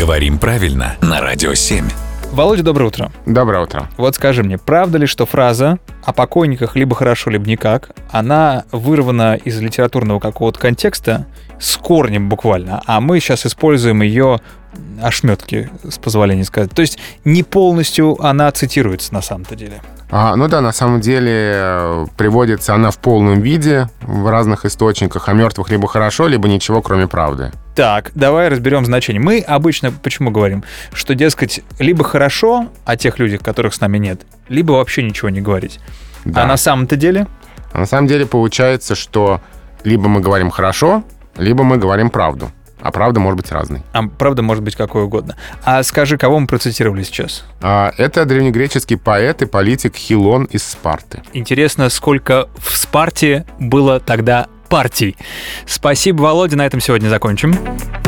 Говорим правильно на Радио 7. Володя, доброе утро. Доброе утро. Вот скажи мне, правда ли, что фраза о покойниках либо хорошо, либо никак, она вырвана из литературного какого-то контекста с корнем буквально, а мы сейчас используем ее ошметки, с позволения сказать. То есть не полностью она цитируется на самом-то деле. А, ну да, на самом деле э, приводится она в полном виде в разных источниках. О мертвых либо хорошо, либо ничего, кроме правды. Так, давай разберем значение. Мы обычно почему говорим, что, дескать, либо хорошо о тех людях, которых с нами нет, либо вообще ничего не говорить. Да. А на самом-то деле? А на самом деле получается, что либо мы говорим хорошо, либо мы говорим правду. А правда может быть разной. А правда может быть какой угодно. А скажи, кого мы процитировали сейчас? А, это древнегреческий поэт и политик Хилон из Спарты. Интересно, сколько в Спарте было тогда партий. Спасибо, Володя, на этом сегодня закончим.